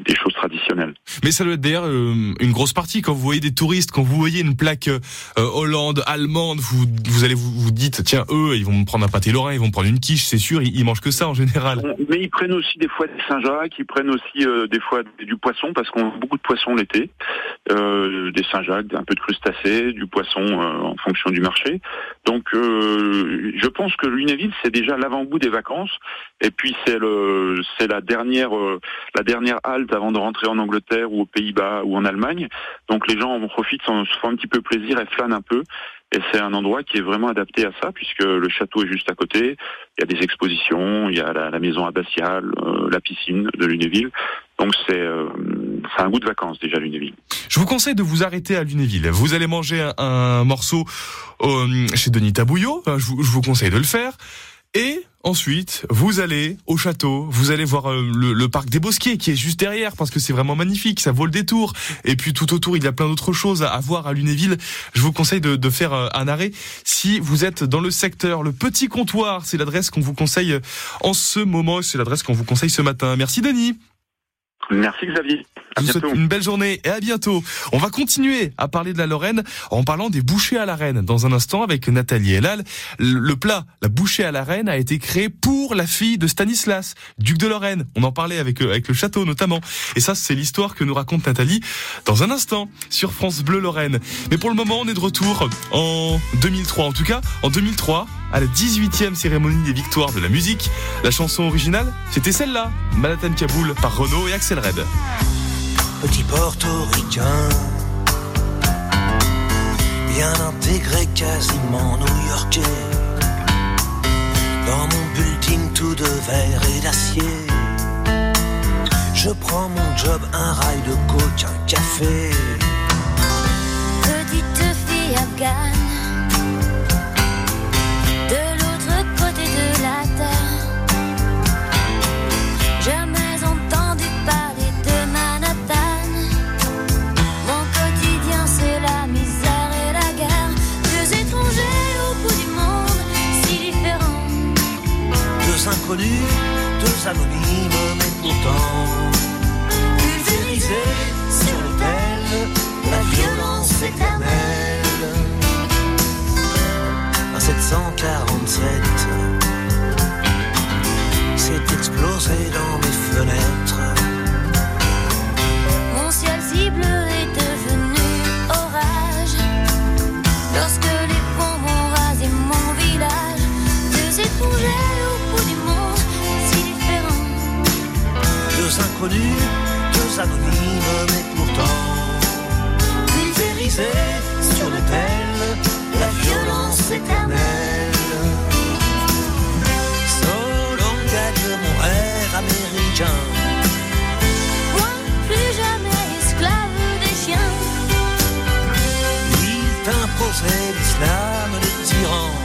Euh, des choses traditionnelles. Mais ça doit être d'ailleurs euh, une grosse partie quand vous voyez des touristes, quand vous voyez une plaque euh, Hollande, allemande, vous, vous allez vous, vous dites tiens eux ils vont me prendre un pâté lorrain, ils vont me prendre une quiche, c'est sûr, ils, ils mangent que ça en général. Mais ils prennent aussi des fois des Saint-Jacques, ils prennent aussi euh, des fois du poisson parce qu'on a beaucoup de poissons l'été, euh, des Saint-Jacques, un peu de crustacés, du poisson euh, en fonction du marché. Donc euh, je pense que Lunéville c'est déjà l'avant-goût des vacances et puis c'est le c'est la dernière euh, la dernière halte avant de rentrer en Angleterre ou aux Pays-Bas ou en Allemagne. Donc les gens en profitent, s'en- se font un petit peu plaisir et flânent un peu. Et c'est un endroit qui est vraiment adapté à ça, puisque le château est juste à côté. Il y a des expositions, il y a la, maison abbatiale, euh, la piscine de Lunéville. Donc c'est euh, c'est un goût de vacances déjà Lunéville. Je vous conseille de vous arrêter à Lunéville. Vous allez manger un, morceau euh, chez Denis Tabouillot. Je vous, je vous conseille de le faire. Et ensuite, vous allez au château, vous allez voir euh, le, parc des Bosquets qui est juste derrière parce que c'est vraiment magnifique, ça vaut le détour. Et puis tout autour, il y a plein d'autres choses à, à voir à Lunéville. Je vous conseille de, de faire euh, un arrêt si vous êtes dans le secteur. Le Petit Comptoir, c'est l'adresse qu'on vous conseille euh, en ce moment, c'est l'adresse qu'on vous conseille ce matin. Merci Denis. Merci Xavier. À Je vous bientôt. souhaite une belle journée et à bientôt. On va continuer à parler de la Lorraine en parlant des bouchées à la reine dans un instant avec Nathalie Elal. Le le plat, la bouchée à la reine, a été créé pour la fille de Stanislas, duc de Lorraine. On en parlait avec, euh, avec le château notamment. Et ça, c'est l'histoire que nous raconte Nathalie dans un instant sur France Bleu Lorraine. Mais pour le moment, on est de retour en 2003. En tout cas, en 2003, à la 18e cérémonie des victoires de la musique, la chanson originale, c'était celle-là, Manhattan Kaboul par Renaud et Axel Red. petit portoricain, bien intégré, quasiment new-yorkais. Dans mon bulletin tout de verre et d'acier, je prends mon job, un rail de coke, un café. Petite fille afghane, inconnus, deux anonymes, mais pourtant pulvérisés sur l'autel, la violence éternelle. Un 747 s'est explosé dans mes fenêtres. Mon ciel si bleu deux anonymes mais pourtant pulvérisés sur l'autel, la violence éternelle. Solonga de mon rêve américain. Moi, plus jamais esclave des chiens. Il t'imposait l'islam des tyrans.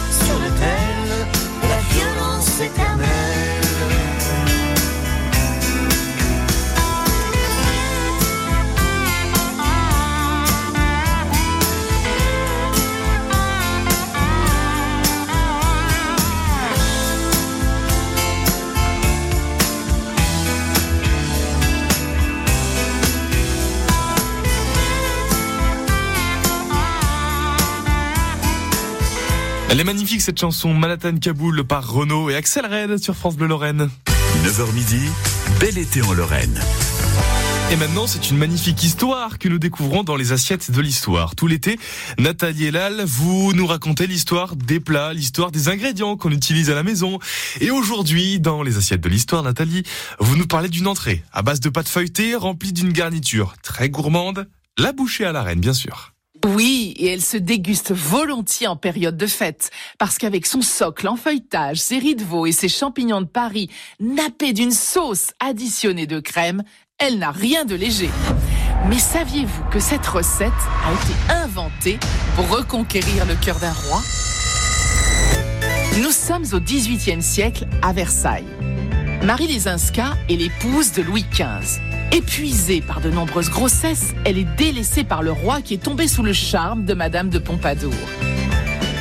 sur l'autel de la violence éternelle. Elle est magnifique cette chanson Manhattan Kaboul par Renault et Axel Red sur France Bleu Lorraine. 9h midi, bel été en Lorraine. Et maintenant, c'est une magnifique histoire que nous découvrons dans les assiettes de l'histoire. Tout l'été, Nathalie Elal, vous nous racontez l'histoire des plats, l'histoire des ingrédients qu'on utilise à la maison. Et aujourd'hui, dans les assiettes de l'histoire, Nathalie, vous nous parlez d'une entrée à base de pâte feuilletée remplie d'une garniture très gourmande, la bouchée à la reine, bien sûr. Oui, et elle se déguste volontiers en période de fête, parce qu'avec son socle en feuilletage, ses riz de veau et ses champignons de Paris, nappés d'une sauce additionnée de crème, elle n'a rien de léger. Mais saviez-vous que cette recette a été inventée pour reconquérir le cœur d'un roi? Nous sommes au XVIIIe siècle à Versailles. Marie Lesinska est l'épouse de Louis XV. Épuisée par de nombreuses grossesses, elle est délaissée par le roi qui est tombé sous le charme de Madame de Pompadour.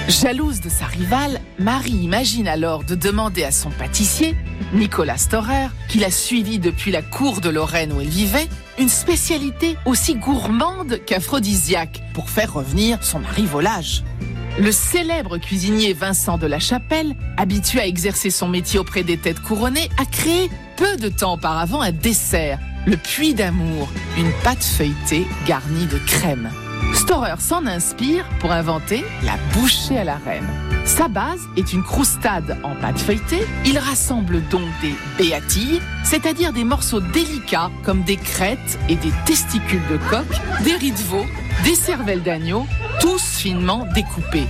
Jalouse de sa rivale, Marie imagine alors de demander à son pâtissier, Nicolas Storer, qui l'a suivi depuis la cour de Lorraine où elle vivait, une spécialité aussi gourmande qu'aphrodisiaque pour faire revenir son mari volage. Le célèbre cuisinier Vincent de la Chapelle, habitué à exercer son métier auprès des têtes couronnées, a créé peu de temps auparavant un dessert, le puits d'amour, une pâte feuilletée garnie de crème. Storer s'en inspire pour inventer la bouchée à la reine. Sa base est une croustade en pâte feuilletée. Il rassemble donc des béatilles, c'est-à-dire des morceaux délicats comme des crêtes et des testicules de coq, des riz de veau, des cervelles d'agneau, tous finement découpés.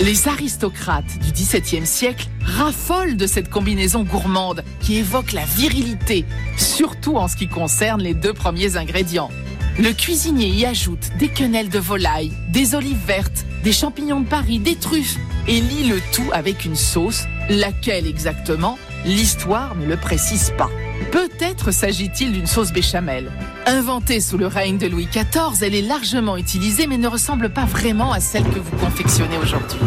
Les aristocrates du XVIIe siècle raffolent de cette combinaison gourmande qui évoque la virilité, surtout en ce qui concerne les deux premiers ingrédients. Le cuisinier y ajoute des quenelles de volaille, des olives vertes, des champignons de Paris, des truffes et lie le tout avec une sauce, laquelle exactement, l'histoire ne le précise pas. Peut-être s'agit-il d'une sauce béchamel. Inventée sous le règne de Louis XIV, elle est largement utilisée mais ne ressemble pas vraiment à celle que vous confectionnez aujourd'hui.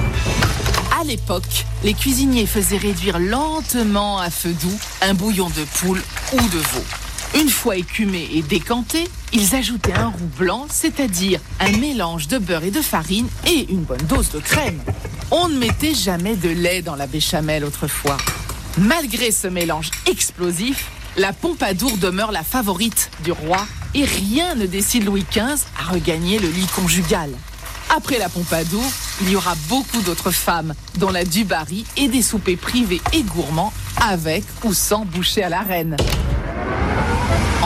À l'époque, les cuisiniers faisaient réduire lentement à feu doux un bouillon de poule ou de veau. Une fois écumé et décanté, ils ajoutaient un roux blanc, c'est-à-dire un mélange de beurre et de farine et une bonne dose de crème. On ne mettait jamais de lait dans la béchamel autrefois. Malgré ce mélange explosif, la Pompadour demeure la favorite du roi et rien ne décide Louis XV à regagner le lit conjugal. Après la Pompadour, il y aura beaucoup d'autres femmes, dont la Dubarry et des soupers privés et gourmands avec ou sans boucher à la reine.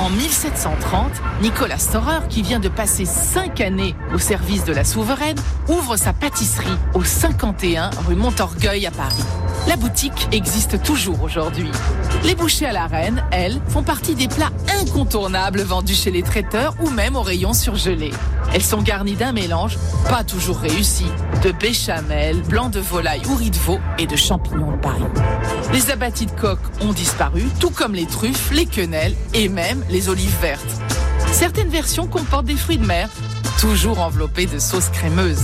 En 1730, Nicolas Storer, qui vient de passer cinq années au service de la souveraine, ouvre sa pâtisserie au 51 rue Montorgueil à Paris. La boutique existe toujours aujourd'hui. Les bouchées à la reine, elles, font partie des plats incontournables vendus chez les traiteurs ou même au rayon surgelé. Elles sont garnies d'un mélange pas toujours réussi de béchamel, blanc de volaille ou riz de veau et de champignons de Paris. Les abattis de coq ont disparu, tout comme les truffes, les quenelles et même les olives vertes. Certaines versions comportent des fruits de mer, toujours enveloppés de sauce crémeuse.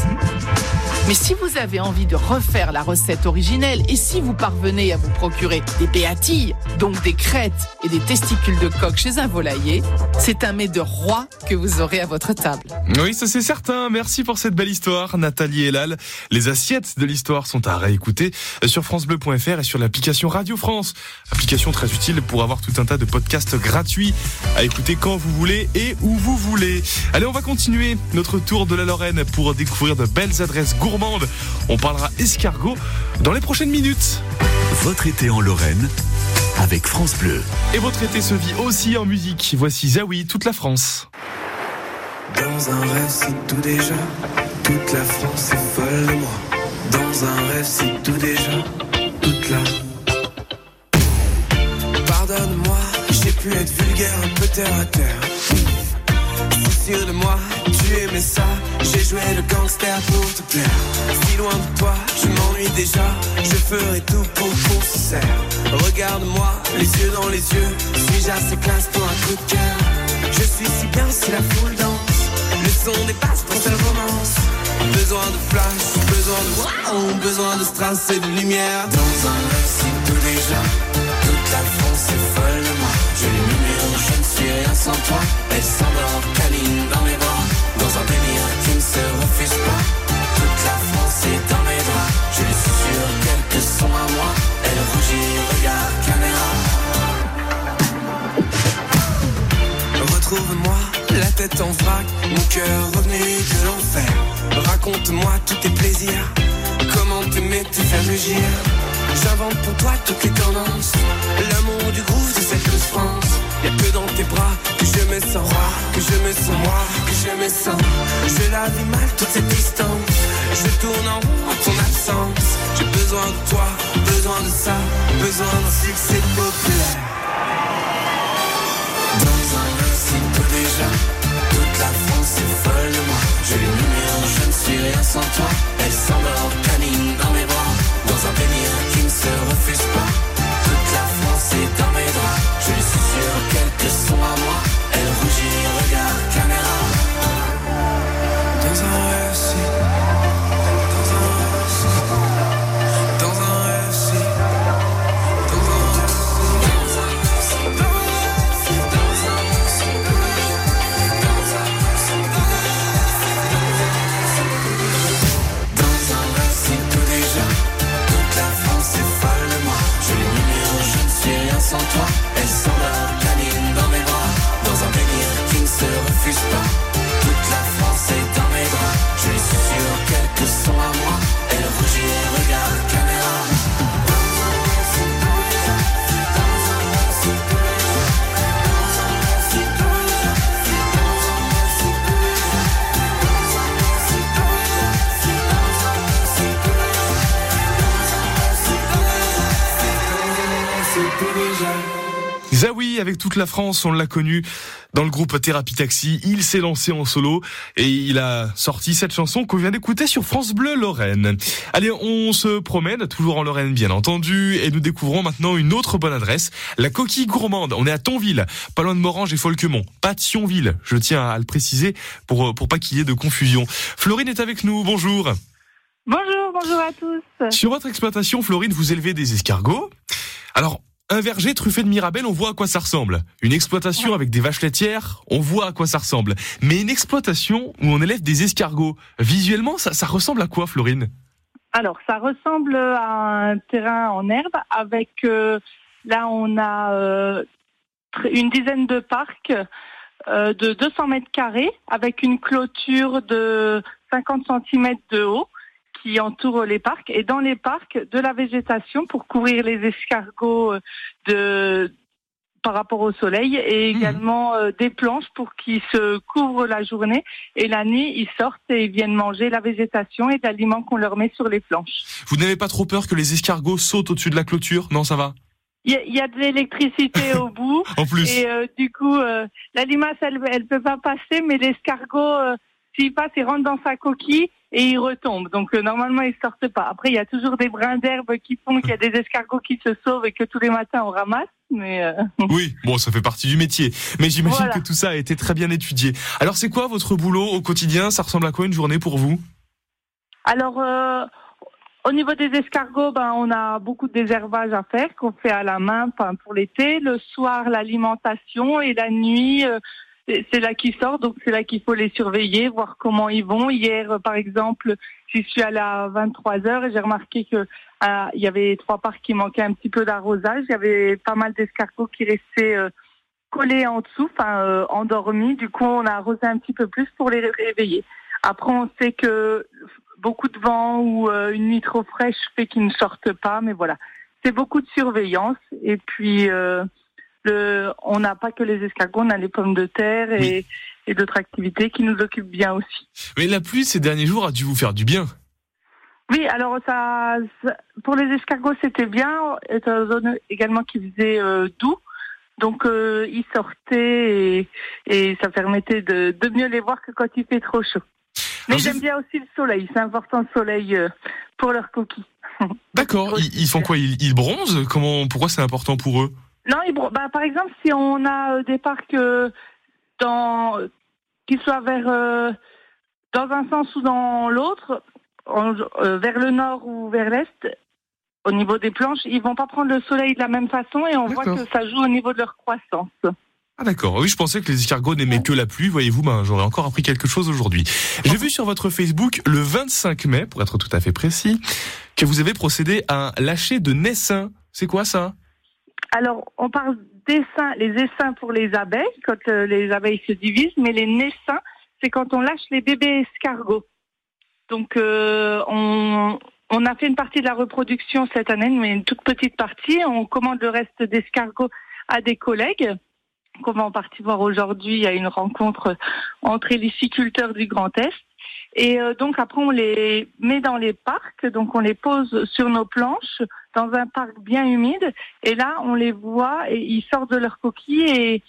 Mais si vous avez envie de refaire la recette originelle et si vous parvenez à vous procurer des béatilles, donc des crêtes et des testicules de coq chez un volailler, c'est un mets de roi que vous aurez à votre table. Oui, ça c'est certain. Merci pour cette belle histoire, Nathalie Elal. Les assiettes de l'histoire sont à réécouter sur francebleu.fr et sur l'application Radio France. Application très utile pour avoir tout un tas de podcasts gratuits à écouter quand vous voulez et où vous voulez. Allez, on va continuer notre tour de la Lorraine pour découvrir de belles adresses gourmandes. On parlera escargot dans les prochaines minutes. Votre été en Lorraine avec France Bleu. Et votre été se vit aussi en musique. Voici Zawi, toute la France. Dans un rêve, c'est tout déjà. Toute la France est folle de moi. Dans un rêve, c'est tout déjà. Toute la. Pardonne-moi, j'ai pu être vulgaire, un peu terre à terre. Sûr de moi, tu aimais ça. J'ai joué le gangster pour te plaire. Si loin de toi, je m'ennuie déjà. Je ferai tout pour qu'on se serre. Regarde-moi, les yeux dans les yeux. Suis-je assez classe pour un coup de cœur? Je suis si bien si la foule danse. Le son dépasse pour cette romance. Besoin de flash, besoin de wow, besoin de strass et de lumière. Dans un rêve, déjà. Toute la France est folle suis rien sans toi. Elle s'endort, câline dans mes bras. Dans un délire qui ne se refuse pas. Toute la France est dans mes bras. Je les susurre quelques sons à moi. Elle rougit, regarde caméra. Retrouve-moi, la tête en vrac, mon cœur revenu de l'enfer. Raconte-moi tous tes plaisirs, comment t'aimer te faire mugir. J'invente pour toi toutes les tendances, l'amour du groove de cette France. Me sens roi, que je me sens moi, que je me sens. Je la vis mal toute cette distance, je tourne en rond en ton absence. J'ai besoin de toi, besoin de ça, besoin d'un succès populaire. Dans un tout déjà. Toute la France est folle de moi. Je les numéro, je ne suis rien sans toi. Elle s'endort, câline dans mes bras. Dans un délire qui ne se refuse pas. Avec toute la France, on l'a connu dans le groupe Thérapie Taxi. Il s'est lancé en solo et il a sorti cette chanson qu'on vient d'écouter sur France Bleu Lorraine. Allez, on se promène toujours en Lorraine bien entendu et nous découvrons maintenant une autre bonne adresse, la Coquille Gourmande. On est à Tonville, pas loin de Morange et Folquemont, pas de Thionville. Je tiens à le préciser pour pour pas qu'il y ait de confusion. Florine est avec nous. Bonjour. Bonjour, bonjour à tous. Sur votre exploitation, Florine, vous élevez des escargots. Alors, un verger truffé de mirabelle, on voit à quoi ça ressemble. Une exploitation avec des vaches laitières, on voit à quoi ça ressemble. Mais une exploitation où on élève des escargots, visuellement, ça, ça ressemble à quoi, Florine? Alors, ça ressemble à un terrain en herbe avec, euh, là, on a euh, une dizaine de parcs euh, de 200 mètres carrés avec une clôture de 50 cm de haut qui entoure les parcs. Et dans les parcs, de la végétation pour couvrir les escargots euh, de par rapport au soleil et également euh, des planches pour qu'ils se couvrent la journée et la nuit ils sortent et ils viennent manger la végétation et l'aliments qu'on leur met sur les planches. Vous n'avez pas trop peur que les escargots sautent au-dessus de la clôture? Non, ça va? Il y, a- il y a de l'électricité au (laughs) bout En plus. et euh, du coup euh, la limace elle elle peut pas passer mais l'escargot euh, s'il passe, il rentre dans sa coquille et il retombe. Donc euh, normalement, ils sortent pas. Après, il y a toujours des brins d'herbe qui font qu'il y a des escargots qui se sauvent et que tous les matins on ramasse. Mais euh, (laughs) Oui, bon, ça fait partie du métier. Mais j'imagine Voilà. que tout ça a été très bien étudié. Alors, c'est quoi votre boulot au quotidien? Ça ressemble à quoi une journée pour vous? Alors, euh, au niveau des escargots, ben, on a beaucoup de désherbage à faire qu'on fait à la main pour l'été. Le soir, l'alimentation et la nuit, c'est là qu'ils sortent, donc c'est là qu'il faut les surveiller, voir comment ils vont. Hier, euh, par exemple, j'y suis à 23 heures et j'ai remarqué que euh, il y avait trois parcs qui manquaient un petit peu d'arrosage. Il y avait pas mal d'escargots qui restaient euh, collés en dessous, enfin euh, endormis. Du coup, on a arrosé un petit peu plus pour les réveiller. Après, on sait que beaucoup de vent ou une nuit trop fraîche fait qu'ils ne sortent pas, mais voilà. C'est beaucoup de surveillance. Et puis, le, on n'a pas que les escargots, on a les pommes de terre et, et d'autres activités qui nous occupent bien aussi. Mais la pluie ces derniers jours a dû vous faire du bien. Oui, alors ça, ça- pour les escargots, c'était bien, étant donné également qu'il faisait euh, doux. Donc, euh, ils sortaient et, et ça permettait de, de mieux les voir que quand il fait trop chaud. Mais j'aime bien aussi le soleil. C'est important le soleil euh, pour leurs coquilles. (laughs) D'accord. Ils, ils font quoi? Ils, ils bronzent? Comment Pourquoi c'est important pour eux? Non, bah, par exemple, si on a euh, des parcs euh, dans qui soient vers euh, dans un sens ou dans l'autre, vers le nord ou vers l'est, au niveau des planches, ils vont pas prendre le soleil de la même façon et on voit que ça joue au niveau de leur croissance. Ah d'accord. Oui, je pensais que les escargots n'aimaient que la pluie. Voyez-vous, ben j'aurais encore appris quelque chose aujourd'hui. J'ai vu sur votre Facebook le 25 mai, pour être tout à fait précis, que vous avez procédé à un lâcher de naissin. C'est quoi ça? Alors, on parle d'essaims, les essaims pour les abeilles, quand euh, les abeilles se divisent, mais les naissins, c'est quand on lâche les bébés escargots. Donc, euh, on, a fait une partie de la reproduction cette année, mais une toute petite partie. On commande le reste d'escargots à des collègues qu'on va en partie voir aujourd'hui. A une rencontre entre les liciculteurs du Grand Est. Et euh, donc après, on les met dans les parcs, donc on les pose sur nos planches dans un parc bien humide. Et là, on les voit et ils sortent de leur coquille et,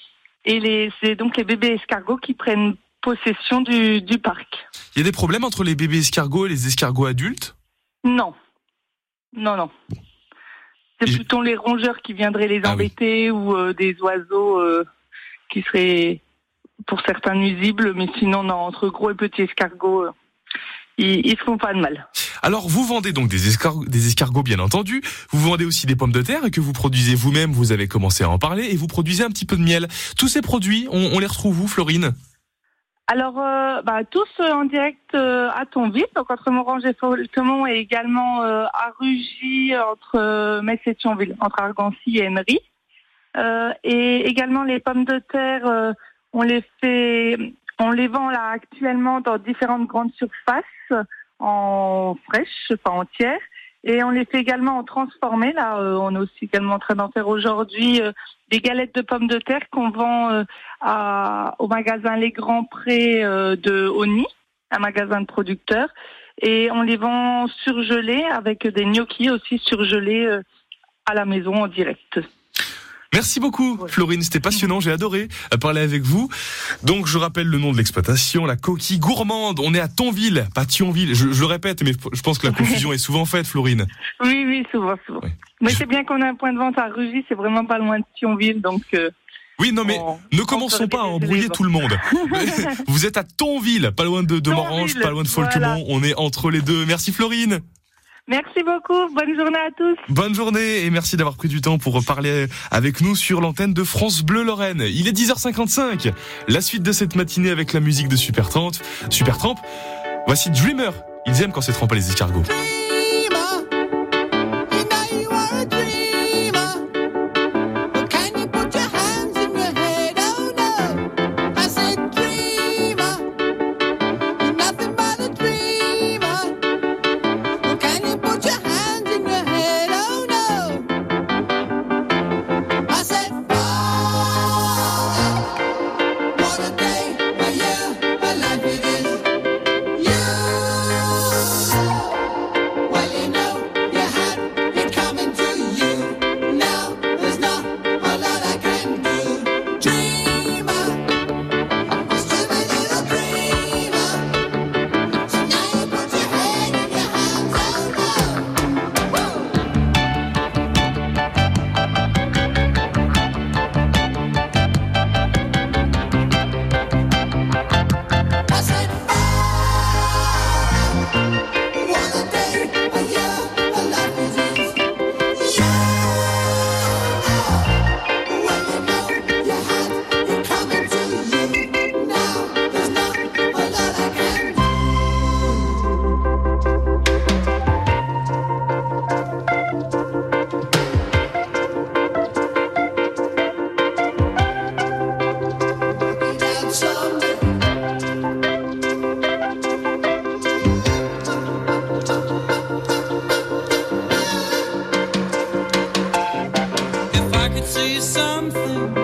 et les, c'est donc les bébés escargots qui prennent possession du, du parc. Il y a des problèmes entre les bébés escargots et les escargots adultes? Non, non, non. C'est plutôt les rongeurs qui viendraient les embêter ou euh, des oiseaux euh, qui seraient pour certains nuisibles, mais sinon, non, entre gros et petits escargots, euh, ils, ils se font pas de mal. Alors, vous vendez donc des, escar- des escargots, bien entendu. Vous vendez aussi des pommes de terre que vous produisez vous-même. Vous avez commencé à en parler et vous produisez un petit peu de miel. Tous ces produits, on, on les retrouve où, Florine? Alors, euh, bah, tous euh, en direct euh, à Tonville, donc entre Morange et Foltemont, et également à Rugy, entre Metz et Thionville, entre Argancy et Emery. Et également les pommes de terre, on les fait, on les vend là actuellement dans différentes grandes surfaces en fraîche, enfin entières. Et on les fait également en transformé. Là, euh, on est aussi également en train d'en faire aujourd'hui euh, des galettes de pommes de terre qu'on vend euh, au magasin Les Grands Prés de Oni, un magasin de producteurs. Et on les vend surgelés avec des gnocchis aussi surgelés à la maison en direct. Merci beaucoup, Florine. C'était passionnant. J'ai adoré euh, parler avec vous. Donc, je rappelle le nom de l'exploitation, la coquille gourmande. On est à Tonville, pas Thionville. Je, je le répète, mais je pense que la confusion est souvent faite, Florine. Oui, oui, souvent, souvent. Mais c'est bien qu'on a un point de vente à Rugy, c'est vraiment pas loin de Thionville, donc... euh, Oui, non, mais on- ne on commençons pas à embrouiller tout le monde. (laughs) Vous êtes à Tonville, pas loin de, de Morange, pas loin de Folquemont. voilà. On est entre les deux. Merci, Florine. Merci beaucoup, bonne journée à tous. Bonne journée et merci d'avoir pris du temps pour parler avec nous sur l'antenne de France Bleu Lorraine. Il est 10h55. La suite de cette matinée avec la musique de Super Tramp. Super Tramp. Voici Dreamer. Ils aiment quand c'est trempé les escargots. something.